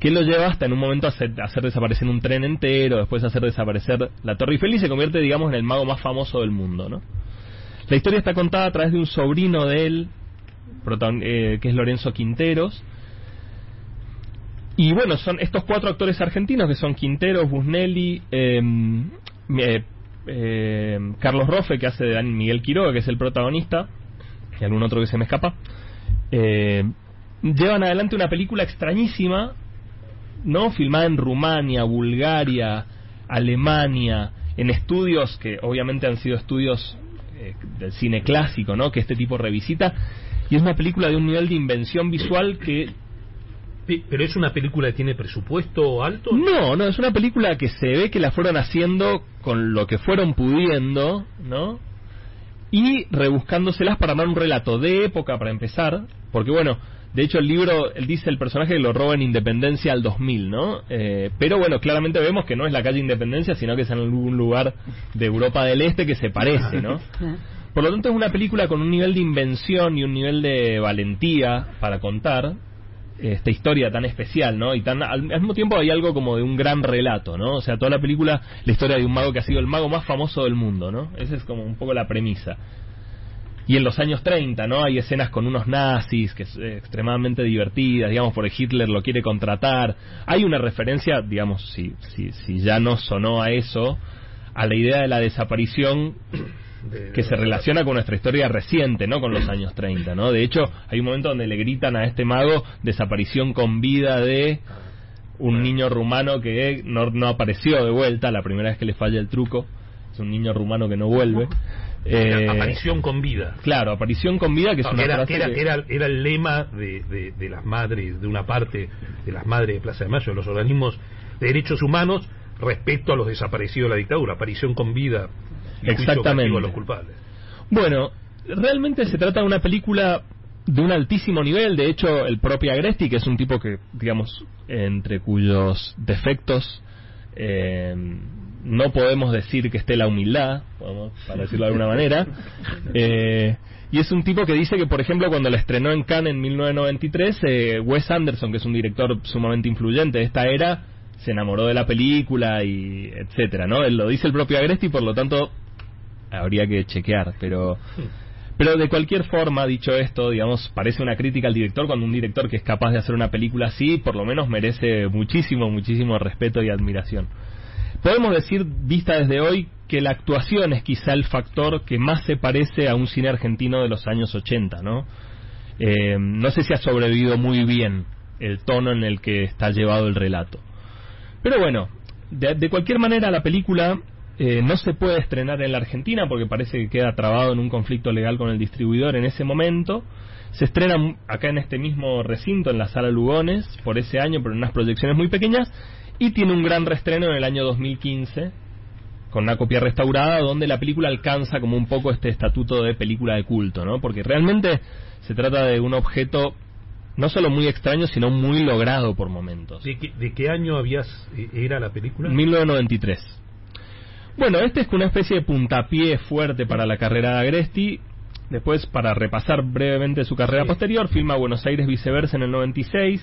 que lo lleva hasta en un momento a hacer, hacer desaparecer un tren entero, después a hacer desaparecer la Torre Eiffel y se convierte, digamos, en el mago más famoso del mundo, ¿no? La historia está contada a través de un sobrino de él, eh, que es Lorenzo Quinteros. Y bueno, son estos cuatro actores argentinos que son Quinteros, Busnelli, eh, eh, eh, Carlos Rofe, que hace de Miguel Quiroga, que es el protagonista, y algún otro que se me escapa, eh, llevan adelante una película extrañísima, ¿no? Filmada en Rumania, Bulgaria, Alemania, en estudios que obviamente han sido estudios eh, del cine clásico, ¿no? Que este tipo revisita. Y es una película de un nivel de invención visual que Pe- ¿Pero es una película que tiene presupuesto alto? no, no, es una película que se ve que la fueron haciendo con lo que fueron pudiendo, ¿no? Y rebuscándoselas para armar un relato de época, para empezar, porque bueno, de hecho el libro, él dice el personaje que lo roba en Independencia al 2000, ¿no? Eh, pero bueno, claramente vemos que no es la calle Independencia, sino que es en algún lugar de Europa del Este que se parece, ¿no? Por lo tanto es una película con un nivel de invención y un nivel de valentía para contar esta historia tan especial, ¿no? Y tan al mismo tiempo hay algo como de un gran relato, ¿no? O sea, toda la película, la historia de un mago que ha sido el mago más famoso del mundo, ¿no? Esa es como un poco la premisa. Y en los años 30, ¿no? Hay escenas con unos nazis que es eh, extremadamente divertidas, digamos, porque Hitler lo quiere contratar. Hay una referencia, digamos, si, si, si ya no sonó a eso, a la idea de la desaparición De- que se relaciona con nuestra historia reciente, ¿no? Con los años 30, ¿no? De hecho, hay un momento donde le gritan a este mago desaparición con vida de un niño rumano que no, no apareció de vuelta la primera vez que le falla el truco. Es un niño rumano que no vuelve. Eh, Aparición con vida. Claro, aparición con vida, que es una era, frase era, que- era, era el lema de, de, de las madres, de una parte de las madres de Plaza de Mayo, de los organismos de derechos humanos, respecto a los desaparecidos de la dictadura. Aparición con vida. Exactamente. castigo a los culpables. Bueno, realmente se trata de una película de un altísimo nivel. De hecho, el propio Agresti, que es un tipo que, digamos, entre cuyos defectos eh, no podemos decir que esté la humildad, podemos- para decirlo de alguna manera. Eh, y es un tipo que dice que, por ejemplo, cuando la estrenó en Cannes en 1993, eh, Wes Anderson, que es un director sumamente influyente de esta era, se enamoró de la película y etcétera, ¿no? Él lo dice el propio Agresti, por lo tanto habría que chequear, pero pero de cualquier forma, dicho esto, digamos, parece una crítica al director cuando un director que es capaz de hacer una película así, por lo menos merece muchísimo, muchísimo respeto y admiración. Podemos decir, vista desde hoy, que la actuación es quizá el factor que más se parece a un cine argentino de los años 80, ¿no? Eh, no sé si ha sobrevivido muy bien el tono en el que está llevado el relato. Pero bueno, de, de cualquier manera la película eh, no se puede estrenar en la Argentina porque parece que queda trabado en un conflicto legal con el distribuidor en ese momento. Se estrena acá en este mismo recinto, en la sala Lugones, por ese año, pero en unas proyecciones muy pequeñas. Y tiene un gran reestreno en el año 2015, con una copia restaurada, donde la película alcanza como un poco este estatuto de película de culto, ¿no? Porque realmente se trata de un objeto no solo muy extraño, sino muy logrado por momentos. ¿De qué, de qué año habías eh, era la película? 1993. Bueno, este es una especie de puntapié fuerte para la carrera de Agresti. Después, para repasar brevemente su carrera Sí. posterior, filma Buenos Aires viceversa en el 96.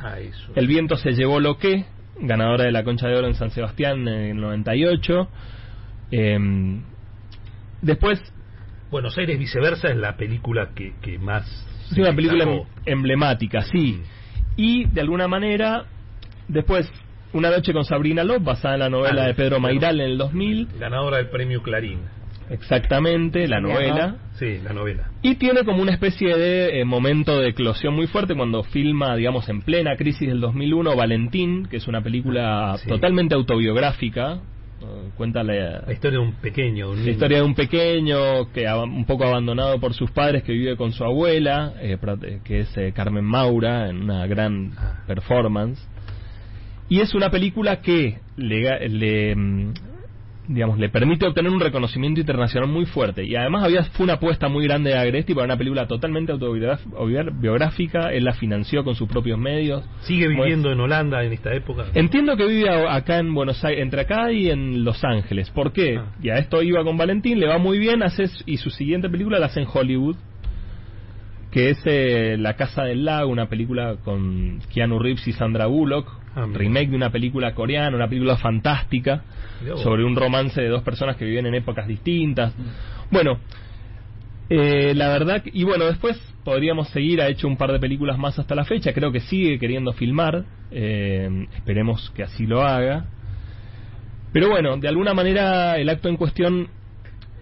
Ah, eso. El viento se llevó lo que, ganadora de la Concha de Oro en San Sebastián en el 98. Em, después, Buenos Aires viceversa es la película que, que más... es una película em- emblemática, sí. Y de alguna manera, después, Una noche con Sabrina López, basada en la novela Ah, de Pedro. Mairal en el 2000. Ganadora del premio Clarín. Exactamente, la novela. Sí, la novela. Y tiene como una especie de eh, momento de eclosión muy fuerte cuando filma, digamos, en plena crisis del 2001, Valentín, que es una película Sí. totalmente autobiográfica. eh, cuenta la, La historia de un pequeño. un la niño. historia de un pequeño que un poco abandonado por sus padres que vive con su abuela, eh, eh, que es eh, Carmen Maura, en una gran Ah. performance. Y es una película que le, le, mm, digamos, le permite obtener un reconocimiento internacional muy fuerte. Y además había, fue una apuesta muy grande de Agresti para una película totalmente autobiográfica. Él la financió con sus propios medios. Sigue viviendo en Holanda en esta época. Entiendo que vive acá en Buenos Aires, entre acá y en Los Ángeles. ¿Por qué? Ah. Y a esto iba con Valentín, le va muy bien, hace, y su siguiente película la hace en Hollywood, que es eh, La Casa del Lago, una película con Keanu Reeves y Sandra Bullock, Ah, remake de una película coreana, una película fantástica, sobre un romance de dos personas que viven en épocas distintas. Bueno, Eh, la verdad, y bueno, después podríamos seguir, ha hecho un par de películas más hasta la fecha, creo que sigue queriendo filmar, eh, esperemos que así lo haga. Pero bueno, de alguna manera el acto en cuestión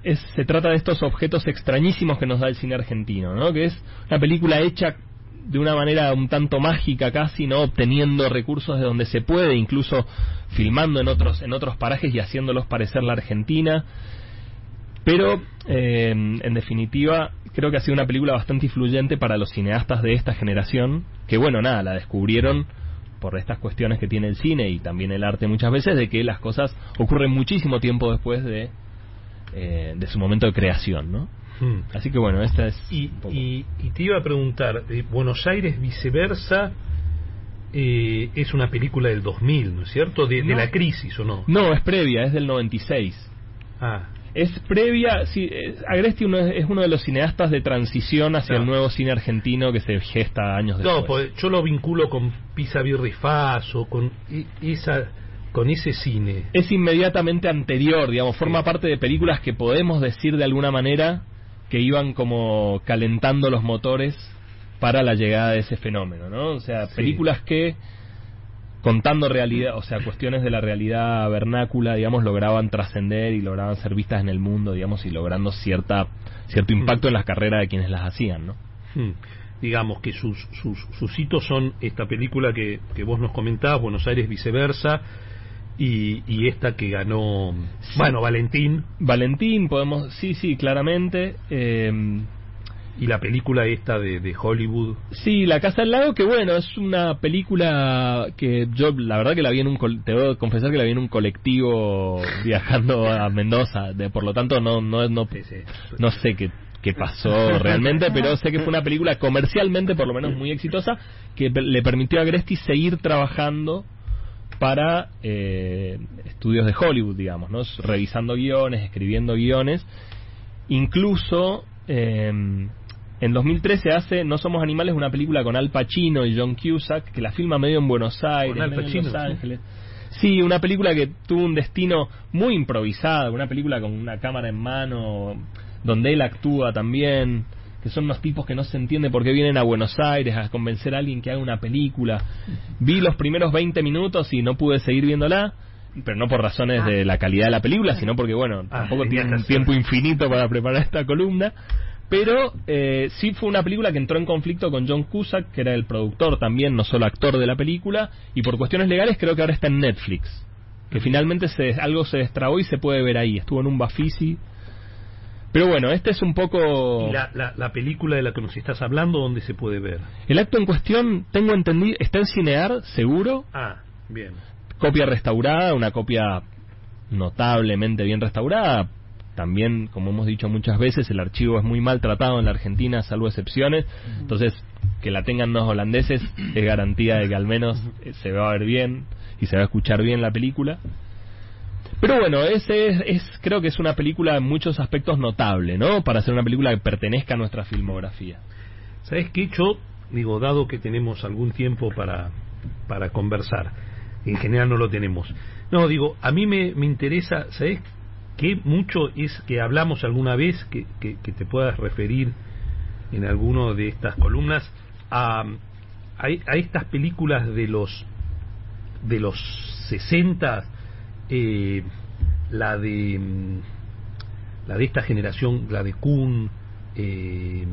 es, se trata de estos objetos extrañísimos que nos da el cine argentino, ¿no? Que es una película hecha de una manera un tanto mágica casi, ¿no? Obteniendo recursos de donde se puede, incluso filmando en otros, en otros parajes y haciéndolos parecer la Argentina. Pero, eh, en definitiva, creo que ha sido una película bastante influyente para los cineastas de esta generación, que bueno, nada, la descubrieron por estas cuestiones que tiene el cine y también el arte muchas veces, de que las cosas ocurren muchísimo tiempo después de, eh, de su momento de creación, ¿no? Hmm. Así que bueno, esta es... Y, un poco. y, y te iba a preguntar, eh, Buenos Aires viceversa eh, es una película del 2000, ¿no es cierto? De, la crisis, ¿o no? No, es previa, es del 96. Ah, Es previa, sí, es- Agresti uno es, es uno de los cineastas de transición hacia No. el nuevo cine argentino que se gesta años después. no, pues yo lo vinculo con Pisa Birri Faso, con esa, con ese cine. es inmediatamente anterior, digamos, forma parte de películas que podemos decir de alguna manera que iban como calentando los motores para la llegada de ese fenómeno, ¿no? O sea, Sí. películas que contando realidad, o sea, cuestiones de la realidad vernácula, digamos, lograban trascender y lograban ser vistas en el mundo, digamos, y logrando cierta cierto impacto en las carreras de quienes las hacían, ¿no? Hmm. Digamos que sus, sus, sus hitos son esta película que, que vos nos comentabas, Buenos Aires viceversa, y, y esta que ganó, bueno, Valentín, Valentín, podemos, sí, sí, claramente. eh, y la película esta de, de Hollywood. Sí, La Casa del Lago, que bueno, es una película que yo la verdad que la vi en un, col- te debo confesar que la vi en un colectivo viajando a Mendoza, de, por lo tanto no no no, no sé qué qué pasó realmente, pero sé que fue una película comercialmente por lo menos muy exitosa que le permitió a Gresti seguir trabajando para eh, estudios de Hollywood, digamos, ¿no? Revisando guiones, escribiendo guiones. Incluso eh, en 2013 hace No Somos Animales, una película con Al Pacino y John Cusack, que la filma medio en Buenos Aires, Al medio en Los sí. Ángeles. Sí, una película que tuvo un destino muy improvisado, una película con una cámara en mano, donde él actúa también, que son unos tipos que no se entiende por qué vienen a Buenos Aires a convencer a alguien que haga una película. Vi los primeros 20 minutos y no pude seguir viéndola, pero no por razones de la calidad de la película, sino porque, bueno, Ah, tampoco tenía tiene que un hacer. tiempo infinito para preparar esta columna. Pero eh, sí fue una película que entró en conflicto con John Cusack, que era el productor también, no solo actor de la película, y por cuestiones legales creo que ahora está en Netflix. Que finalmente se, algo se destrabó y se puede ver ahí. Estuvo en un Bafisi. Pero bueno, este es un poco... Y la, la, la película de la que nos estás hablando, ¿dónde se puede ver? El acto en cuestión, tengo entendido, está en Cinear, seguro. Ah, bien. Copia restaurada, una copia notablemente bien restaurada. También, como hemos dicho muchas veces, el archivo es muy mal tratado en la Argentina, salvo excepciones. Entonces, que la tengan los holandeses es garantía de que al menos eh, se va a ver bien y se va a escuchar bien la película. Pero bueno, ese es, es- creo que es una película en muchos aspectos notable, ¿no? Para ser una película que pertenezca a nuestra filmografía. ¿Sabes qué? Yo, digo, dado que tenemos algún tiempo para, para conversar, en general no lo tenemos. No, digo, a mí me, me interesa, ¿sabes qué? Mucho es que hablamos alguna vez, que, que, que te puedas referir en alguno de estas columnas, a, a, a estas películas de los de los 60, eh, la de mm, la de esta generación, la de Kuhn, eh,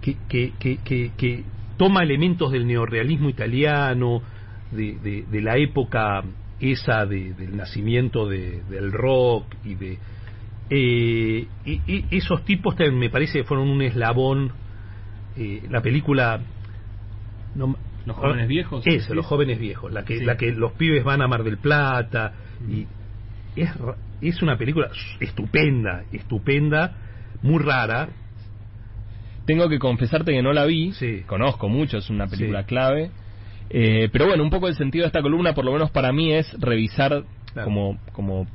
que, que, que, que, toma elementos del neorrealismo italiano, de, de, la época esa de- del nacimiento de- del rock y de... eh, y- esos tipos me parece que fueron un eslabón. eh, la película... no- Los jóvenes viejos. Eso, ¿sí? los jóvenes viejos, la que, Sí. la que los pibes van a Mar del Plata y es, es una película estupenda, estupenda, muy rara. Tengo que confesarte que no la vi, Sí. conozco mucho, es una película clave. Eh, pero bueno, un poco el sentido de esta columna, por lo menos para mí, es revisar Claro. como, como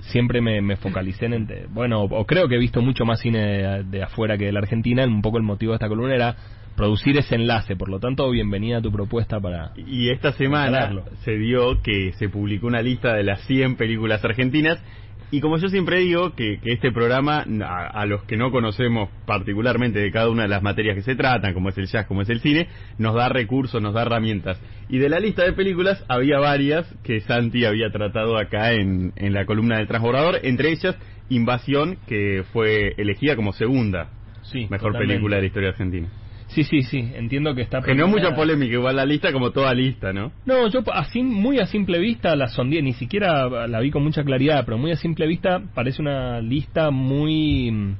siempre me, me focalicé en, bueno, o creo que he visto mucho más cine de, de afuera que de la Argentina, un poco el motivo de esta columna era producir ese enlace, por lo tanto, bienvenida a tu propuesta para... Y esta semana se dio que se publicó una lista de las 100 películas argentinas Y como yo siempre digo, que, que este programa, a, a los que no conocemos particularmente de cada una de las materias que se tratan, como es el jazz, como es el cine, nos da recursos, nos da herramientas. Y de la lista de películas había varias que Santi había tratado acá en, en la columna del transbordador, entre ellas Invasión, que fue elegida como segunda Sí, mejor totalmente. película de la historia argentina. Sí, sí, sí, entiendo que está... Generó mucha polémica igual la lista, como toda lista, ¿no? No, yo así, muy a simple vista la sondeé, ni siquiera la vi con mucha claridad, pero muy a simple vista parece una lista muy, mm,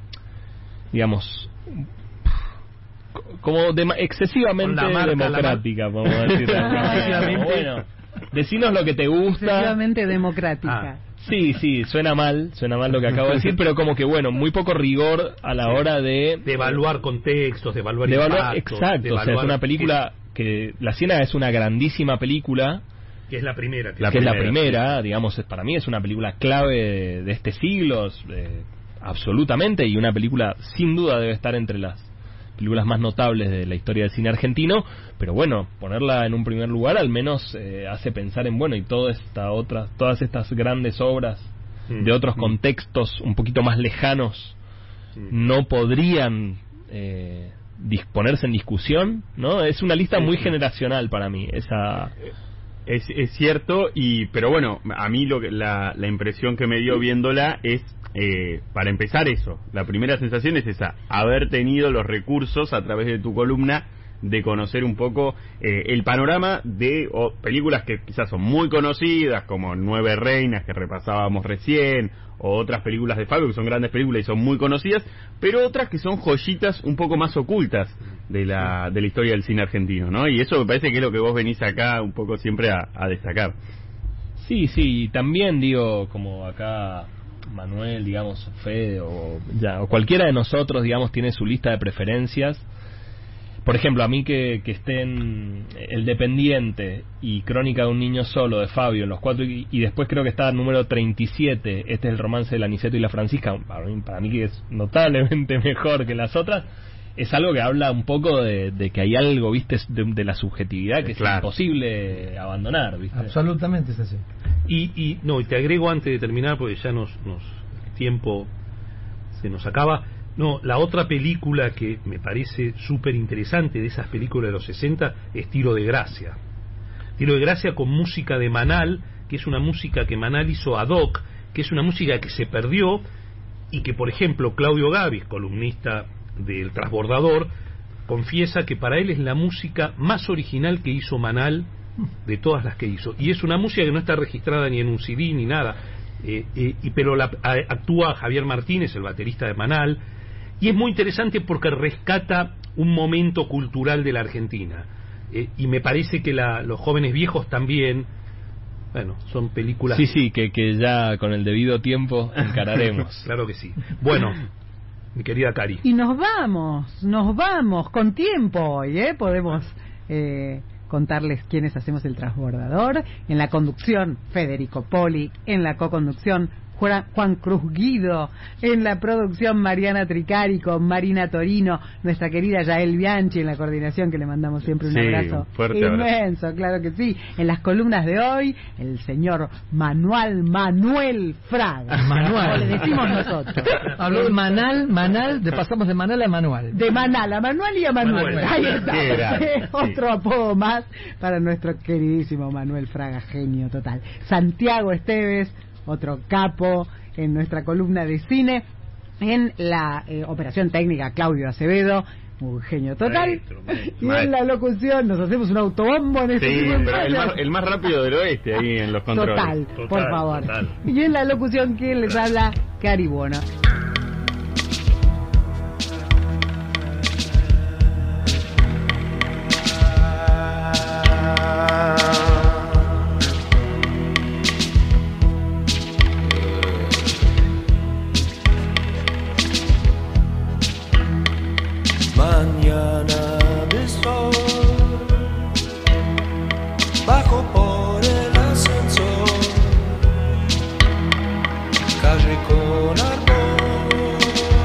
digamos, co- como excesivamente marca, democrática, podemos decir. Excesivamente. bueno, decinos lo que te gusta. Excesivamente democrática. Ah. Sí, sí, suena mal, suena mal lo que acabo de decir, pero como que bueno, muy poco rigor a la hora de... De evaluar contextos, de evaluar de evaluar- impactos, exacto, de o sea, es una película que La Ciénaga es una grandísima película, que, es la primera. que- La que es la primera, digamos, es- para mí es una película clave de, de este siglo, eh, absolutamente, y una película sin duda debe estar entre las películas más notables de la historia del cine argentino, pero bueno, ponerla en un primer lugar al menos eh, hace pensar en, bueno, y toda esta otra, todas estas grandes obras Mm. de otros contextos un poquito más lejanos Mm. no podrían eh, disponerse en discusión, ¿no? Es una lista muy generacional para mí, esa... Es, es cierto, y pero bueno, a mí lo que, la, la impresión que me dio viéndola es, eh, para empezar eso, la primera sensación es esa, haber tenido los recursos a través de tu columna de conocer un poco eh, el panorama de películas que quizás son muy conocidas, como Nueve Reinas, que repasábamos recién, o otras películas de Fabio, que son grandes películas y son muy conocidas, pero otras que son joyitas un poco más ocultas de la, de la historia del cine argentino, ¿no? Y eso me parece que es lo que vos venís acá un poco siempre a, destacar. Sí, sí, también digo, como acá Manuel, digamos, Fede o, ya, o cualquiera de nosotros, digamos, tiene su lista de preferencias. Por ejemplo, a mí que, que estén El Dependiente y Crónica de un Niño Solo de Fabio en los cuatro, y, y después creo que está el número 37, este es el romance de Aniceto y la Francisca, para mí, para mí que es notablemente mejor que las otras, es algo que habla un poco de, de que hay algo, viste, de, de la subjetividad que Claro. es imposible abandonar, viste. Absolutamente es así. Y, y no, y te agrego antes de terminar, porque ya nos, nos el tiempo se nos acaba. No, la otra película que me parece súper interesante de esas películas de los 60 es Tiro de Gracia. Tiro de Gracia con música de Manal, que es una música que Manal hizo ad hoc, que es una música que se perdió y que, por ejemplo, Claudio Gavis, columnista del Transbordador, confiesa que para él es la música más original que hizo Manal de todas las que hizo. Y es una música que no está registrada ni en un CD ni nada. Eh, eh, y, pero la, actúa Javier Martínez, el baterista de Manal, y es muy interesante porque rescata un momento cultural de la Argentina. Eh, y me parece que la- los jóvenes viejos también, bueno, son películas... Sí, sí, que, que ya con el debido tiempo encararemos. claro que sí. Bueno, mi querida Cari. Y nos vamos, nos vamos con tiempo hoy, ¿eh? Podemos eh, contarles quiénes hacemos el transbordador. En la conducción, Federico Poli. En la coconducción, Juan Juan Cruz Guido. En la producción, Mariana Tricarico, Marina Torino, nuestra querida Yael Bianchi en la coordinación, que le mandamos siempre un Sí, abrazo un fuerte abrazo. inmenso, claro que sí. En las columnas de hoy, el señor Manuel Manuel Fraga. Manuel. Como le decimos nosotros. Habló de Manal, Manal, de pasamos de Manal a Manual. De Manal, a Manuel y a Manuel. Manuel. Ahí está. Otro apodo más para nuestro queridísimo Manuel Fraga, genio total. Santiago Esteves, otro capo en nuestra columna de cine. En la eh, operación técnica, Claudio Acevedo, un genio total. Maestro, maestro. Y en la locución nos hacemos un autobombo en este Sí, pero el más, el más rápido del oeste ahí en los controles. Total, por favor. total. Y en la locución, ¿quién les habla? Cari por el ascensor, calle con árboles,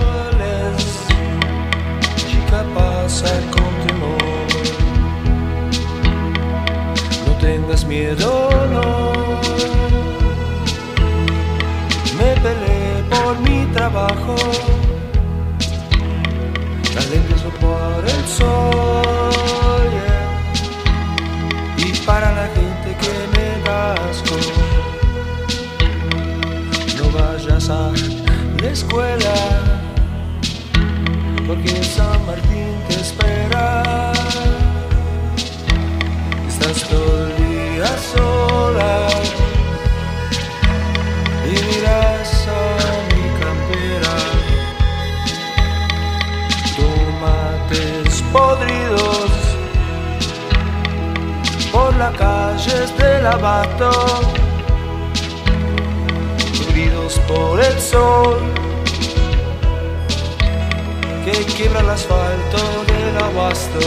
chica pasa con temor. No tengas miedo, no, me peleé por mi trabajo, vayas a la escuela, porque San Martín te espera. Estás todo el día sola y miras a mi campera. Tomates podridos por las calles del cubridos por el sol que quiebra el asfalto del abasto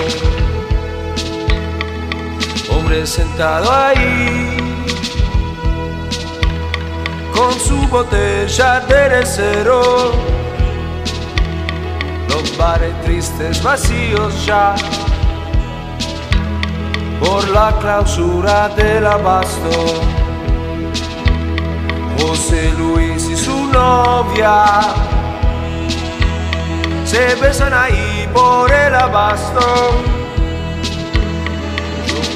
hombre sentado ahí con su botella de cero. Los bares tristes vacíos ya por la clausura del abasto. José Luis y su novia se besan ahí por el abasto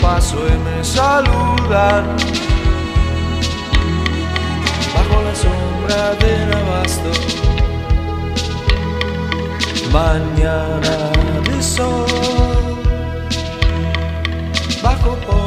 paso y me saludan bajo la sombra del abasto. Mañana de sol, bajo por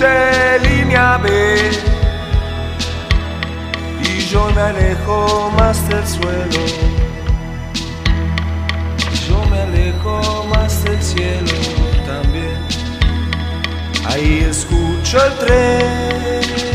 de línea B. Y yo me alejo más del suelo. Yo me alejo más del cielo también. Ahí escucho el tren